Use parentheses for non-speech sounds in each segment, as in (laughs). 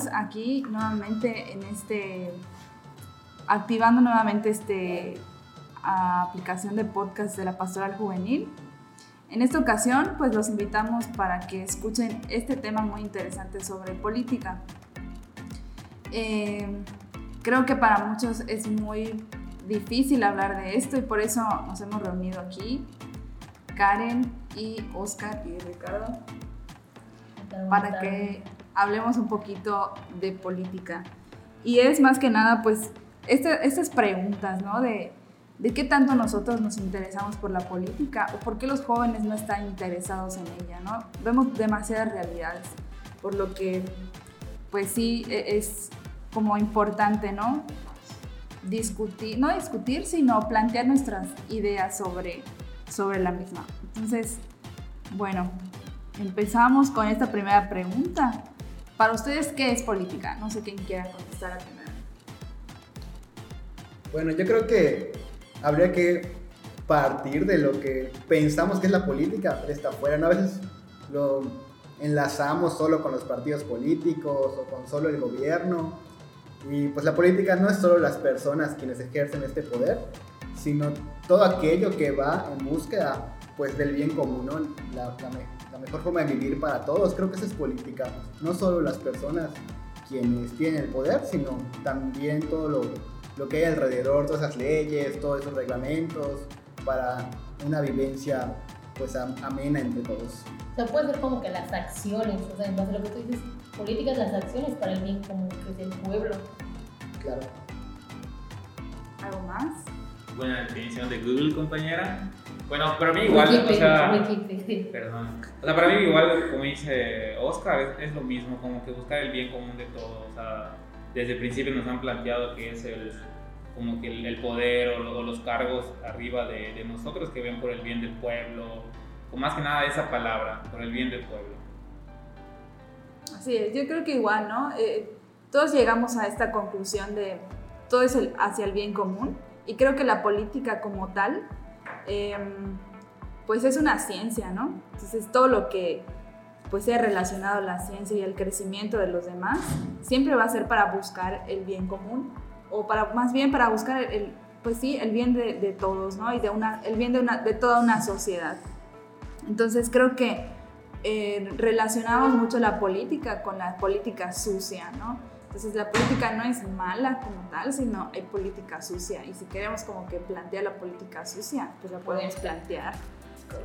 Estamos aquí nuevamente en este, activando nuevamente este aplicación de podcast de la Pastoral Juvenil. En esta ocasión, pues los invitamos para que escuchen este tema muy interesante sobre política. Eh, creo que para muchos es muy difícil hablar de esto y por eso nos hemos reunido aquí, Karen y Oscar y Ricardo, para que hablemos un poquito de política. Y es más que nada, pues, este, estas preguntas, ¿no? De, de qué tanto nosotros nos interesamos por la política o por qué los jóvenes no están interesados en ella, ¿no? Vemos demasiadas realidades, por lo que, pues sí, e, es como importante, ¿no? Discutir, no discutir, sino plantear nuestras ideas sobre, sobre la misma. Entonces, bueno, empezamos con esta primera pregunta. Para ustedes, ¿qué es política? No sé quién quiera contestar a primera. Bueno, yo creo que habría que partir de lo que pensamos que es la política, está afuera, ¿no? A veces lo enlazamos solo con los partidos políticos o con solo el gobierno. Y pues la política no es solo las personas quienes ejercen este poder, sino todo aquello que va en búsqueda pues del bien común, la, mejor forma de vivir para todos. Creo que eso es política, no solo las personas quienes tienen el poder, sino también todo lo, lo que hay alrededor, todas esas leyes, todos esos reglamentos para una vivencia pues amena entre todos. O sea, puede ser como que las acciones, o sea, en base a lo que tú dices, políticas, las acciones para el bien común, que es el pueblo. Claro. ¿Algo más? Buena definición de Google, compañera. Bueno, para mí igual, o sea, perdón. O sea, para mí igual, como dice Oscar, es, lo mismo, como que buscar el bien común de todos. O sea, desde el principio nos han planteado que es el, como que el, poder o, los cargos arriba de, de, nosotros que ven por el bien del pueblo, o más que nada esa palabra, por el bien del pueblo. Así es, yo creo que igual, ¿no? Eh, todos llegamos a esta conclusión de todo es el, hacia el bien común y creo que la política como tal, em, pues es una ciencia, ¿no? Entonces todo lo que pues sea relacionado a la ciencia y el crecimiento de los demás, siempre va a ser para buscar el bien común o para más bien para buscar el, pues sí, el bien de, de, todos, ¿no? Y de una, el bien de, una, de toda una sociedad. Entonces creo que eh, relacionamos mucho la política con la política sucia, ¿no? Entonces la política no es mala como tal, sino hay política sucia. Y si queremos como que plantear la política sucia, pues la podemos plantear.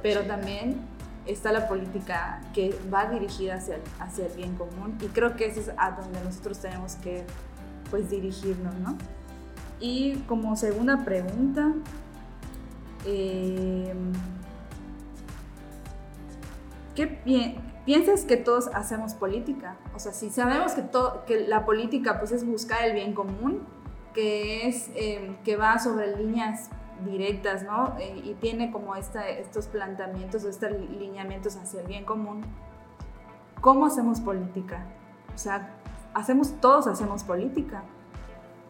Pero también está la política que va dirigida hacia, hacia el bien común. Y creo que eso es a donde nosotros tenemos que pues dirigirnos, ¿no? Y como segunda pregunta, eh, ¿qué piensas? Piensas que todos hacemos política. O sea, si sabemos que, que la política pues, es buscar el bien común, que, es, em, que va sobre líneas directas, ¿no? Eh, y tiene como esta, estos planteamientos o estos lineamientos hacia el bien común. ¿Cómo hacemos política? O sea, hacemos, todos hacemos política.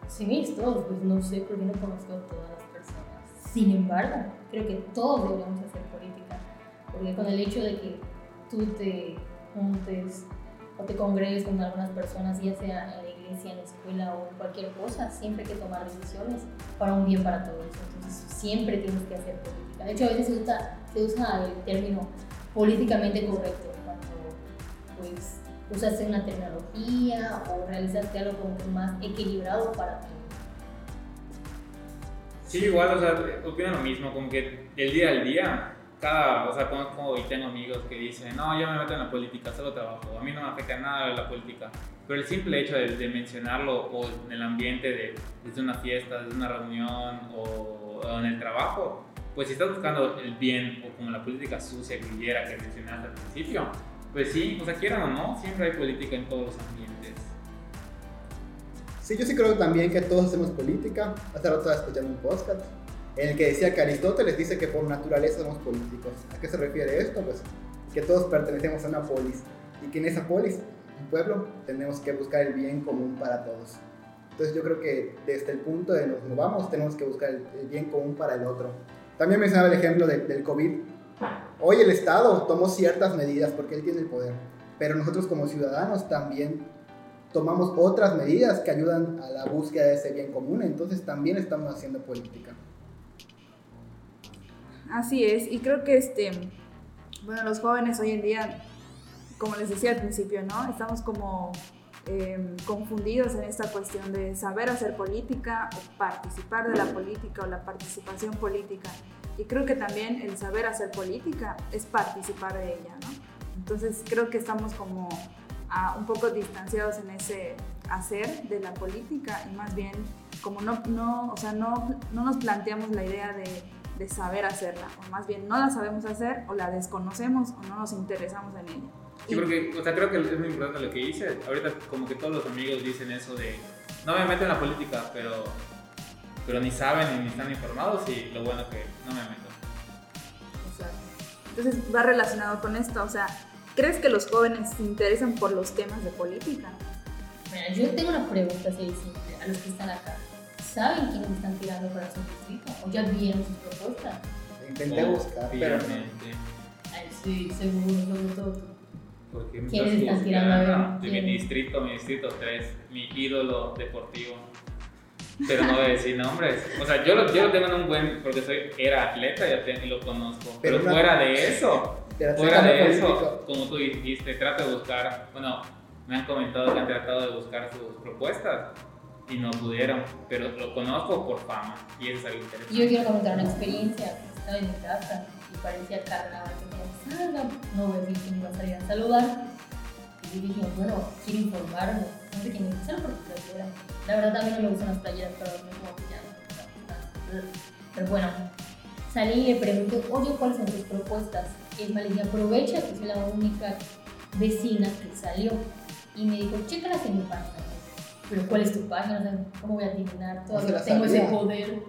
Sí, todos, pues no sé, porque no conozco a todas las personas. Sin embargo, creo que todos deberíamos hacer política, porque con el hecho de que tú te juntes o te congregues con algunas personas, ya sea en la iglesia, en la escuela o en cualquier cosa, siempre hay que tomar decisiones para un bien para todos. Entonces, siempre tienes que hacer política. De hecho, a veces se usa, se usa el término políticamente correcto cuando pues, usaste una tecnología o realizaste algo como más equilibrado para ti. Sí, igual, o sea, opino lo mismo, como que el día al día cada, o sea, conozco y tengo amigos que dicen, no, yo me meto en la política, solo trabajo, a mí no me afecta nada la política. Pero el simple hecho de, mencionarlo o en el ambiente de, desde una fiesta, desde una reunión o, en el trabajo, pues si estás buscando el bien o como la política sucia, grillera que mencionaste al principio, pues sí, o sea, quieran o no, siempre hay política en todos los ambientes. Sí, yo sí creo también que todos hacemos política. Hace rato estaba escuchando un podcast en el que decía que Aristóteles dice que por naturaleza somos políticos. ¿A qué se refiere esto? Pues que todos pertenecemos a una polis y que en esa polis, un pueblo, tenemos que buscar el bien común para todos. Entonces yo creo que desde el punto de nos movamos tenemos que buscar el, bien común para el otro. También mencionaba el ejemplo del COVID. Hoy el Estado tomó ciertas medidas porque él tiene el poder, pero nosotros como ciudadanos también tomamos otras medidas que ayudan a la búsqueda de ese bien común, entonces también estamos haciendo política. Así es, y creo que este, bueno, los jóvenes hoy en día, como les decía al principio, ¿no? Estamos como em, confundidos en esta cuestión de saber hacer política o participar de la política o la participación política. Y creo que también el saber hacer política es participar de ella, ¿no? Entonces creo que estamos como un poco distanciados en ese hacer de la política y más bien como no, no, o sea, no, no nos planteamos la idea de de saber hacerla, o más bien no la sabemos hacer o la desconocemos o no nos interesamos en ella. Sí, porque, o sea, creo que es muy importante lo que dice. Ahorita como que todos los amigos dicen eso de, no me meto en la política, pero, pero ni saben ni están informados y lo bueno que no me meto. Exacto. Entonces va relacionado con esto, o sea, ¿crees que los jóvenes se interesan por los temas de política? Mira, yo tengo una pregunta así simple a los que están acá saben quiénes están tirando para su distrito o ya vieron sus propuestas. Intenté buscar, pero no. Ay, sí, seguro, sobre todo ¿Quiénes están tirando a ver? De mi distrito, mi distrito 3, mi ídolo deportivo. Pero no voy a decir nombres. O sea, yo lo, yo lo tengo en un buen. Porque soy, era atleta y lo conozco. Pero, fuera de eso, fuera de eso, como tú dijiste, trato de buscar. Bueno, me han comentado que han tratado de buscar sus propuestas y no pudieron, pero lo conozco por fama y eso es algo interesante. Yo quiero comentar una experiencia, estaba en mi casa y parecía carnada que me salga, no veo quién iba a salir a saludar. Y yo dije, bueno, quiero informarme, no sé quién es, solo por playera. La verdad también no me gustan las playeras, pero me como que ya Pero bueno, salí y le pregunté, oye, ¿cuáles son tus propuestas? Es más, le aprovecha que soy la única vecina que salió. Y me dijo, chécalas en mi página pero ¿cuál es tu página? ¿Cómo voy a adivinar? Todavía tengo ese poder.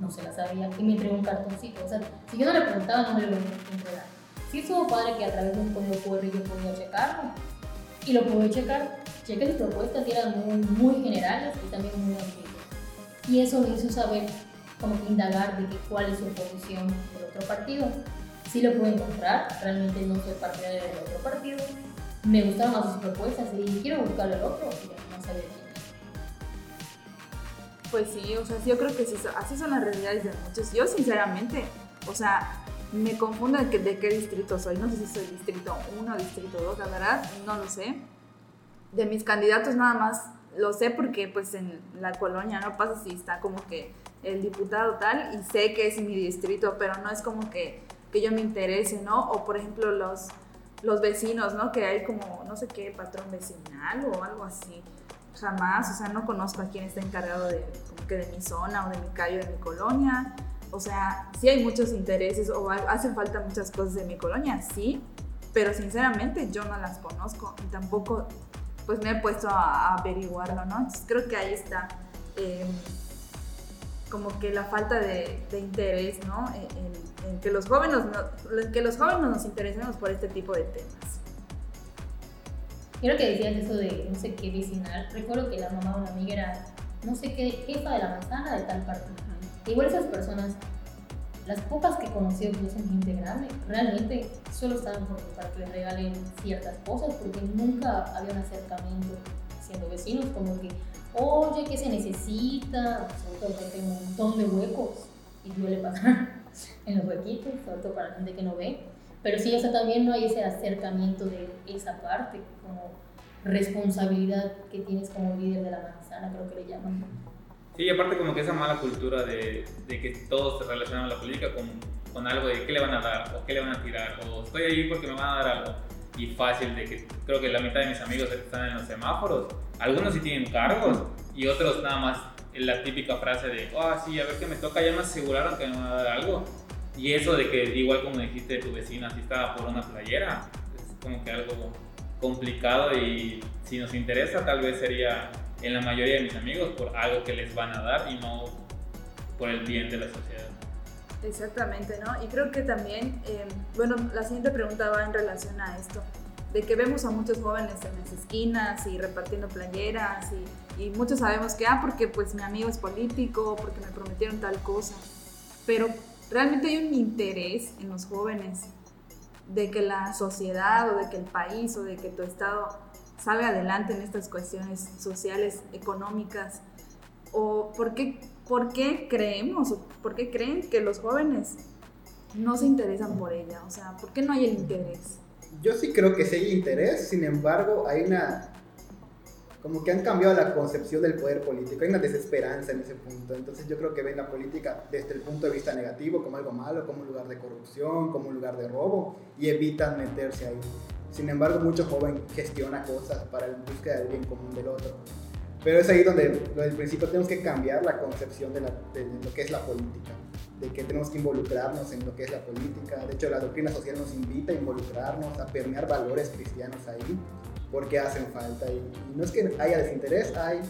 No se la sabía. Y me entregó un cartoncito. O sea, si yo no le preguntaba, no me lo iba a entregar. Sí estuvo padre que a través de un código QR yo podía checarlo. Y lo pude checar. Chequé sus propuestas y eran muy, muy generales y también muy antiguas. Y eso me hizo saber, como que indagar de que cuál es su posición del otro partido. Sí lo pude encontrar, realmente no soy partidaria del otro partido. Me gustaron más sus propuestas y quiero buscar el otro y no sabía pues sí, o sea, yo creo que sí, así son las realidades de muchos. Yo sinceramente, o sea, me confundo de, de qué distrito soy. No sé si soy distrito 1 o distrito 2, la verdad, no lo sé. De mis candidatos nada más lo sé porque pues en la colonia no pasa si está como que el diputado tal y sé que es mi distrito, pero no es como que, que yo me interese, ¿no? O por ejemplo los, los vecinos, ¿no? Que hay como, no sé qué, patrón vecinal o algo así jamás, o sea, no conozco a quién está encargado de, como que de mi zona o de mi calle o de mi colonia. O sea, sí hay muchos intereses o hacen falta muchas cosas de mi colonia, sí, pero sinceramente yo no las conozco y tampoco pues me he puesto a, averiguarlo, ¿no? Entonces creo que ahí está em, como que la falta de, interés, ¿no? En, que, los jóvenes que los jóvenes nos interesemos por este tipo de temas. Creo que decías eso de no sé qué vecinal. Recuerdo que la mamá de una amiga era no sé qué jefa de la manzana de tal parte. Igual esas personas, las pocas que conocí que son gente grande, realmente solo estaban para que les regalen ciertas cosas porque nunca había un acercamiento siendo vecinos, como que, oye, ¿qué se necesita? Sobre todo porque hay un montón de huecos y duele pasar (laughs) en los huequitos, sobre todo para la gente que no ve pero sí, o sea, también no hay ese acercamiento de esa parte, como responsabilidad que tienes como líder de la manzana, creo que le llaman. Sí, y aparte como que esa mala cultura de, de que todos se relacionan a la política con, con, algo de qué le van a dar o qué le van a tirar o estoy ahí porque me van a dar algo. Y fácil de que creo que la mitad de mis amigos están en los semáforos, algunos sí tienen cargos y otros nada más la típica frase de, ah, oh, sí, a ver qué me toca, ya me aseguraron que me van a dar algo y eso de que, igual como dijiste, tu vecina si estaba por una playera, es como que algo complicado y si nos interesa tal vez sería en la mayoría de mis amigos por algo que les van a dar y no por el bien de la sociedad. Exactamente, ¿no? Y creo que también, eh, bueno, la siguiente pregunta va en relación a esto, de que vemos a muchos jóvenes en las esquinas y repartiendo playeras y, y muchos sabemos que, ah, porque pues mi amigo es político, porque me prometieron tal cosa, pero realmente hay un interés en los jóvenes de que la sociedad o de que el país o de que tu estado salga adelante en estas cuestiones sociales, económicas? ¿O por qué, por qué creemos, o por qué creen que los jóvenes no se interesan por ella? O sea, ¿por qué no hay el interés? Yo sí creo que sí hay interés, sin embargo, hay una como que han cambiado la concepción del poder político, hay una desesperanza en ese punto, entonces yo creo que ven la política desde el punto de vista negativo, como algo malo, como un lugar de corrupción, como un lugar de robo, y evitan meterse ahí. Sin embargo, mucho joven gestiona cosas para el búsqueda del bien común del otro. Pero es ahí donde, desde el principio tenemos que cambiar la concepción de, de lo que es la política, de que tenemos que involucrarnos en lo que es la política. De hecho, la doctrina social nos invita a involucrarnos, a permear valores cristianos ahí porque hacen falta. Y, no es que haya desinterés, hay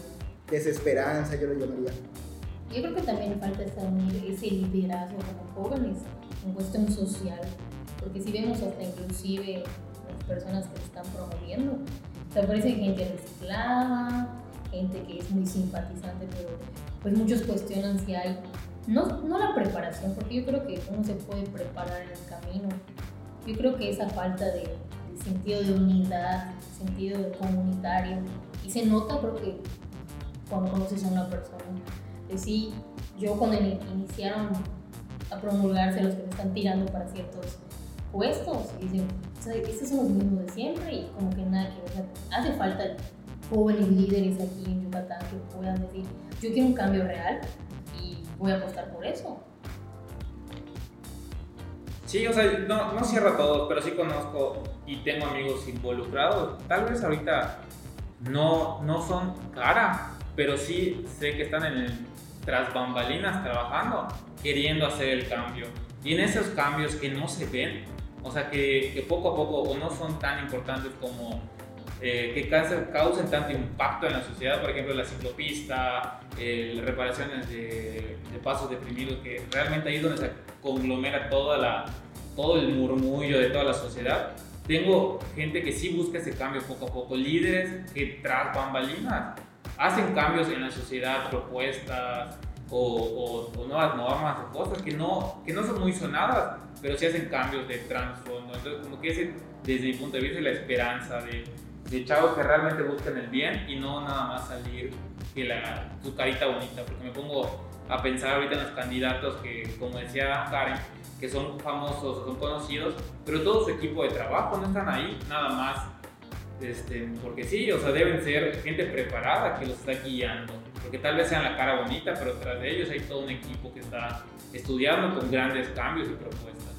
desesperanza, yo lo llamaría. Yo creo que también falta ese liderazgo como jóvenes en cuestión social, porque si vemos hasta inclusive las personas que están promoviendo, se aparece gente reciclada, gente que es muy simpatizante, pero pues muchos cuestionan si hay, no, no la preparación, porque yo creo que uno se puede preparar en el camino, yo creo que esa falta de, sentido de unidad, sentido de comunitario. Y se nota creo que cuando conoces a una persona. De sí, yo cuando iniciaron a promulgarse los que me están tirando para ciertos puestos, y dicen, estos son los mismos de siempre y como que nada que ver. hace falta jóvenes líderes aquí en Yucatán que puedan decir, yo quiero un cambio real y voy a apostar por eso. Sí, o sea, no, no cierro a todos, pero sí conozco y tengo amigos involucrados. Tal vez ahorita no, no son cara, pero sí sé que están en tras bambalinas trabajando, queriendo hacer el cambio. Y en esos cambios que no se ven, o sea, que, que poco a poco o no son tan importantes como eh, que causen, tanto impacto en la sociedad, por ejemplo, la ciclopista, eh, reparaciones de, de, pasos deprimidos, que realmente ahí es donde se conglomera toda la, todo el murmullo de toda la sociedad. Tengo gente que sí busca ese cambio poco a poco, líderes que tras bambalinas hacen cambios en la sociedad, propuestas o, o, nuevas normas o cosas que no, que no son muy sonadas, pero sí hacen cambios de trasfondo. Entonces, como que ese, desde mi punto de vista, la esperanza de, de chavos que realmente buscan el bien y no nada más salir que la, su carita bonita, porque me pongo a pensar ahorita en los candidatos que, como decía Karen, que son famosos, son conocidos, pero todo su equipo de trabajo no están ahí nada más, este, porque sí, o sea, deben ser gente preparada que los está guiando, porque tal vez sean la cara bonita, pero tras de ellos hay todo un equipo que está estudiando con grandes cambios y propuestas.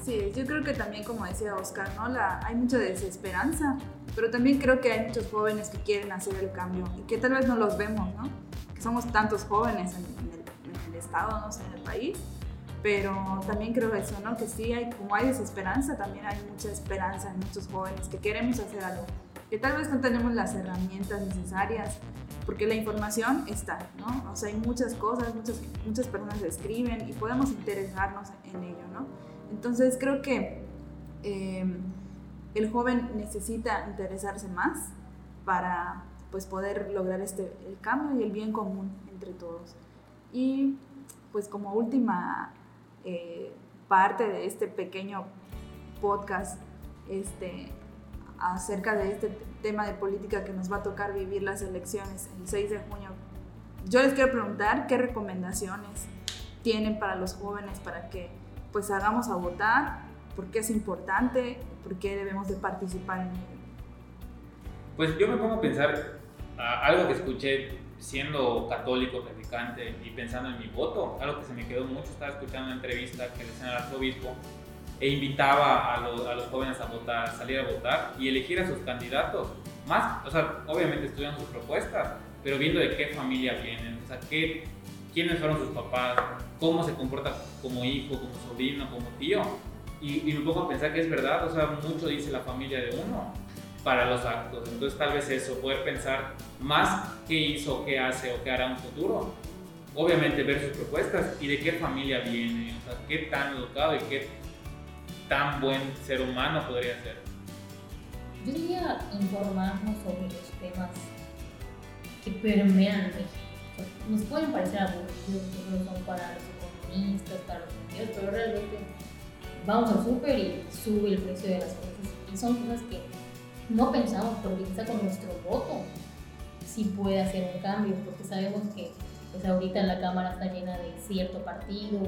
Así es, yo creo que también, como decía Oscar, ¿no? La, hay mucha desesperanza, pero también creo que hay muchos jóvenes que quieren hacer el cambio y que tal vez no los vemos, ¿no? Que somos tantos jóvenes en, el, en el, estado, no sé, en el país, pero también creo eso, ¿no? Que sí, hay, como hay desesperanza, también hay mucha esperanza en muchos jóvenes que queremos hacer algo, que tal vez no tenemos las herramientas necesarias, porque la información está, ¿no? O sea, hay muchas cosas, muchas, muchas personas escriben y podemos interesarnos en ello, ¿no? Entonces creo que eh, el joven necesita interesarse más para pues poder lograr este, el cambio y el bien común entre todos. Y pues como última eh, parte de este pequeño podcast este, acerca de este tema de política que nos va a tocar vivir las elecciones el 6 de junio. Yo les quiero preguntar qué recomendaciones tienen para los jóvenes para que pues hagamos a votar, por qué es importante, por qué debemos de participar en ello. Pues yo me pongo a pensar algo que escuché siendo católico, practicante y pensando en mi voto, algo que se me quedó mucho, estaba escuchando una entrevista que le hacían al arzobispo e invitaba a, a los jóvenes a votar, a salir a votar y elegir a sus candidatos. Más, o sea, obviamente estudian sus propuestas, pero viendo de qué familia vienen, o sea, qué, quiénes fueron sus papás, cómo se comporta como hijo, como sobrino, como tío. Y, y me pongo a pensar que es verdad, o sea, mucho dice la familia de uno para los actos. Entonces tal vez eso, poder pensar más qué hizo, qué hace o qué hará en un futuro. Obviamente ver sus propuestas y de qué familia viene, o sea, qué tan educado y qué tan buen ser humano podría ser. Yo diría informarnos sobre los temas que permean México. Nos pueden parecer aburridos, no son para los economistas, para los sentidos, pero realmente vamos al súper y sube el precio de las cosas. Y son cosas que no pensamos, pero quizá con nuestro voto sí puede hacer un cambio, porque sabemos que pues ahorita la Cámara está llena de cierto partido,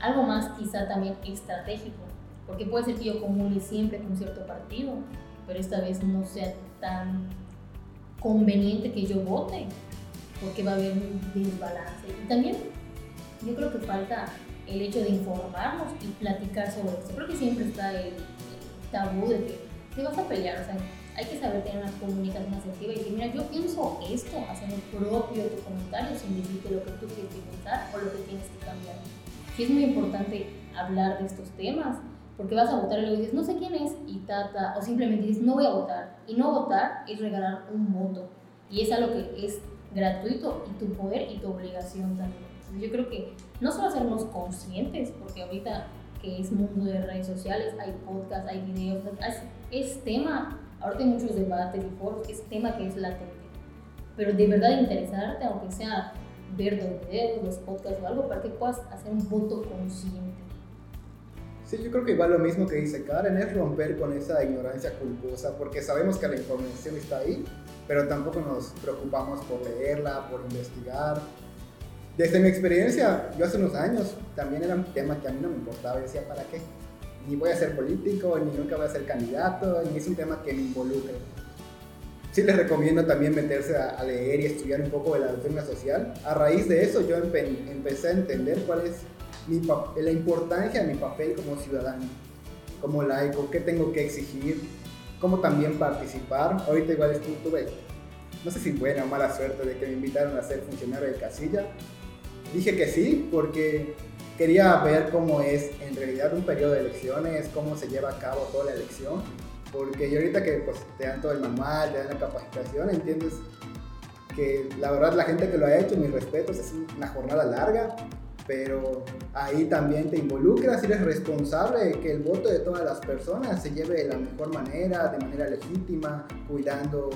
algo más quizá también estratégico, porque puede ser que yo comule siempre con cierto partido, pero esta vez no sea tan conveniente que yo vote, porque va a haber un desbalance. Y también yo creo que falta el hecho de informarnos y platicar sobre esto. Creo que siempre está el tabú de que te vas a pelear, o sea, hay que saber tener una comunicación asertiva y decir, mira, yo pienso esto, hacer el propio tu comentario sin decirte lo que tú que pensar o lo que tienes que cambiar. Sí es muy importante hablar de estos temas, porque vas a votar y luego dices, no sé quién es, y tata, o simplemente dices, no voy a votar. Y no votar es regalar un voto. Y es algo que es gratuito y tu poder y tu obligación también. Yo creo que no solo hacernos conscientes, porque ahorita que es mundo de redes sociales, hay podcasts, hay videos, es, es tema, ahorita hay muchos debates y foros, es tema que es latente. Pero de verdad interesarte, aunque sea ver los videos, los podcasts o algo, para que puedas hacer un voto consciente. Sí, yo creo que igual lo mismo que dice Karen es romper con esa ignorancia culposa, porque sabemos que la información está ahí, pero tampoco nos preocupamos por leerla, por investigar. Desde mi experiencia, yo hace unos años también era un tema que a mí no me importaba, decía, ¿para qué? Ni voy a ser político, ni nunca voy a ser candidato, ni es un tema que me involucre. Sí les recomiendo también meterse a, leer y estudiar un poco de la doctrina social. A raíz de eso yo empecé a entender cuál es la importancia de mi papel como ciudadano, como laico, qué tengo que exigir, cómo también participar. Ahorita igual tuve, no sé si buena o mala suerte de que me invitaron a ser funcionario de casilla. Dije que sí, porque quería ver cómo es en realidad un periodo de elecciones, cómo se lleva a cabo toda la elección, porque yo ahorita que pues, te dan todo el manual, te dan la capacitación, entiendes que la verdad la gente que lo ha hecho, mis respetos, es una jornada larga, pero ahí también te involucras y eres responsable de que el voto de todas las personas se lleve de la mejor manera, de manera legítima, cuidando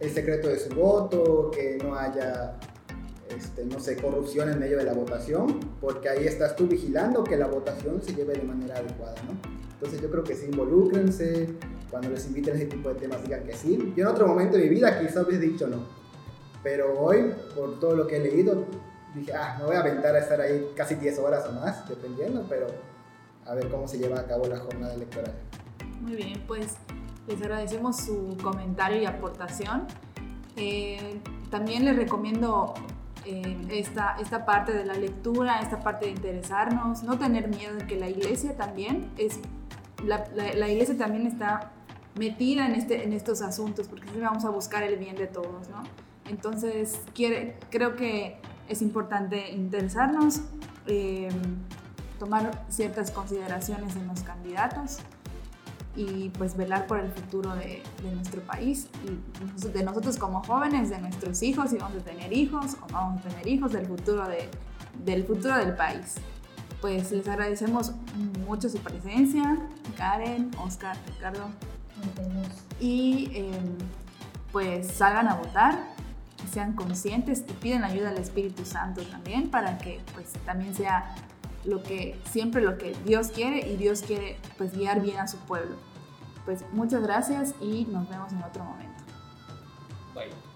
el secreto de su voto, que no haya, este, no sé, corrupción en medio de la votación, porque ahí estás tú vigilando que la votación se lleve de manera adecuada, ¿no? Entonces yo creo que sí, involúcrense, cuando les inviten a ese tipo de temas digan que sí. Yo en otro momento de mi vida quizás hubiese dicho no, pero hoy, por todo lo que he leído, dije, ah, me voy a aventar a estar ahí casi 10 horas o más, dependiendo, pero a ver cómo se lleva a cabo la jornada electoral. Muy bien, pues les agradecemos su comentario y aportación. Eh, también les recomiendo eh, esta, esta parte de la lectura, esta parte de interesarnos, no tener miedo de que la iglesia también es, la, la, iglesia también está metida en, este, en estos asuntos, porque vamos a buscar el bien de todos, ¿no? Entonces, quiere, creo que es importante interesarnos, eh, tomar ciertas consideraciones en los candidatos y pues velar por el futuro de, nuestro país y de nosotros como jóvenes, de nuestros hijos, si vamos a tener hijos o no vamos a tener hijos, del futuro, de, del, futuro del país. Pues les agradecemos mucho su presencia, Karen, Oscar, Ricardo. Y em, pues salgan a votar sean conscientes y piden ayuda al Espíritu Santo también para que pues también sea lo que siempre lo que Dios quiere y Dios quiere pues guiar bien a su pueblo. Pues muchas gracias y nos vemos en otro momento. Bye.